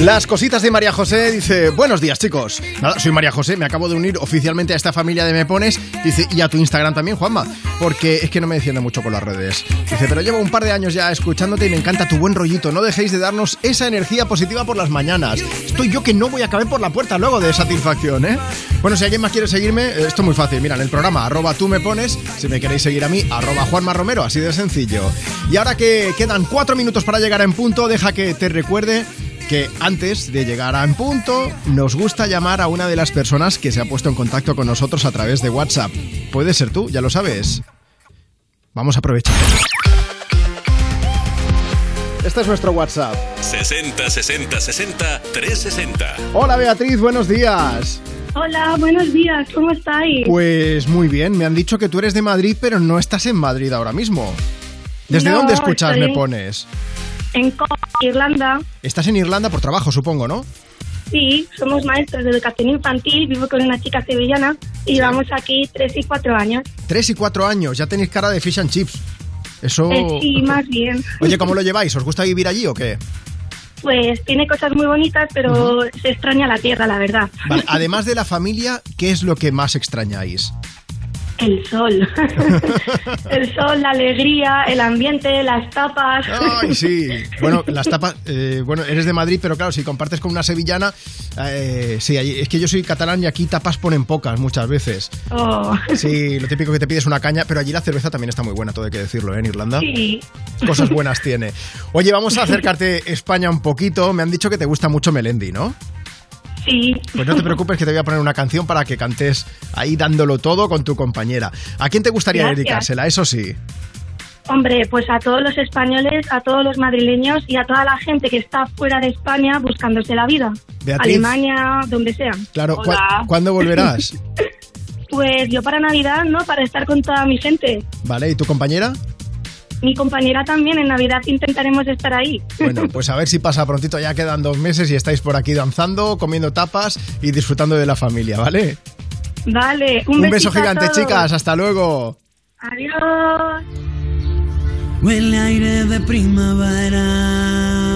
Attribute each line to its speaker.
Speaker 1: Las cositas de María José dice, buenos días chicos. Nada, soy María José, me acabo de unir oficialmente a esta familia de Me Pones. Dice, y a tu Instagram también, Juanma, porque es que no me defiende mucho con las redes. Dice, pero llevo un par de años ya escuchándote y me encanta tu buen rollito. No dejéis de darnos esa energía positiva por las mañanas. Estoy yo que no voy a caber por la puerta luego de satisfacción, ¿eh? Bueno, si alguien más quiere seguirme, eh, esto es muy fácil. Mira, en el programa arroba tú me pones, si me queréis seguir a mí, arroba Juanma Romero, así de sencillo. Y ahora que quedan cuatro minutos para llegar en punto, deja que te recuerde que antes de llegar a en punto, nos gusta llamar a una de las personas que se ha puesto en contacto con nosotros a través de WhatsApp. Puede ser tú, ya lo sabes. Vamos a aprovechar. Este es nuestro WhatsApp.
Speaker 2: 60 60 60 360.
Speaker 1: Hola Beatriz, buenos días.
Speaker 3: Hola, buenos días, ¿cómo estáis?
Speaker 1: Pues muy bien, me han dicho que tú eres de Madrid, pero no estás en Madrid ahora mismo. ¿Desde
Speaker 3: No,
Speaker 1: dónde escuchas
Speaker 3: estoy-
Speaker 1: me pones?
Speaker 3: En Irlanda,
Speaker 1: Estás en Irlanda por trabajo, supongo, ¿no?
Speaker 3: sí, somos maestros de educación infantil, vivo con una chica sevillana y llevamos aquí tres y cuatro años.
Speaker 1: Tres y cuatro años, ya tenéis cara de fish and chips. Eso...
Speaker 3: Eh, sí, más bien.
Speaker 1: Oye, ¿cómo lo lleváis? ¿Os gusta vivir allí o qué?
Speaker 3: Pues tiene cosas muy bonitas, pero se extraña la tierra, la verdad.
Speaker 1: Vale, además de la familia, ¿qué es lo que más extrañáis?
Speaker 3: El sol. el sol, la alegría, el ambiente, las tapas.
Speaker 1: Ay, sí. Bueno, las tapas. eh, bueno, eres de Madrid, pero claro, si compartes con una sevillana. eh, sí, es que yo soy catalán y aquí tapas ponen pocas muchas veces.
Speaker 3: Oh.
Speaker 1: Sí, lo típico que te pides una caña, pero allí la cerveza también está muy buena, todo hay que decirlo, ¿eh? En Irlanda.
Speaker 3: Sí.
Speaker 1: Cosas buenas tiene. Oye, vamos a acercarte España un poquito. Me han dicho que te gusta mucho Melendi, ¿no?
Speaker 3: Sí.
Speaker 1: Pues no te preocupes que te voy a poner una canción para que cantes ahí dándolo todo con tu compañera. ¿A quién te gustaría
Speaker 3: Gracias.
Speaker 1: dedicársela? Eso sí.
Speaker 3: Hombre, pues a todos los españoles, a todos los madrileños y a toda la gente que está fuera de España buscándose la vida.
Speaker 1: Beatriz.
Speaker 3: Alemania, donde sea.
Speaker 1: Claro, ¿cu-
Speaker 3: Hola.
Speaker 1: ¿cuándo volverás?
Speaker 3: Pues yo para Navidad, ¿no? Para estar con toda mi gente.
Speaker 1: Vale, ¿y tu compañera?
Speaker 3: Mi compañera también, en Navidad intentaremos estar ahí.
Speaker 1: Bueno, pues a ver si pasa prontito, ya quedan dos meses y estáis por aquí danzando, comiendo tapas y disfrutando de la familia, ¿vale?
Speaker 3: Vale, un,
Speaker 1: Un beso
Speaker 3: a
Speaker 1: gigante,
Speaker 3: todos.
Speaker 1: chicas, hasta luego.
Speaker 3: Adiós.
Speaker 4: Huele aire de primavera.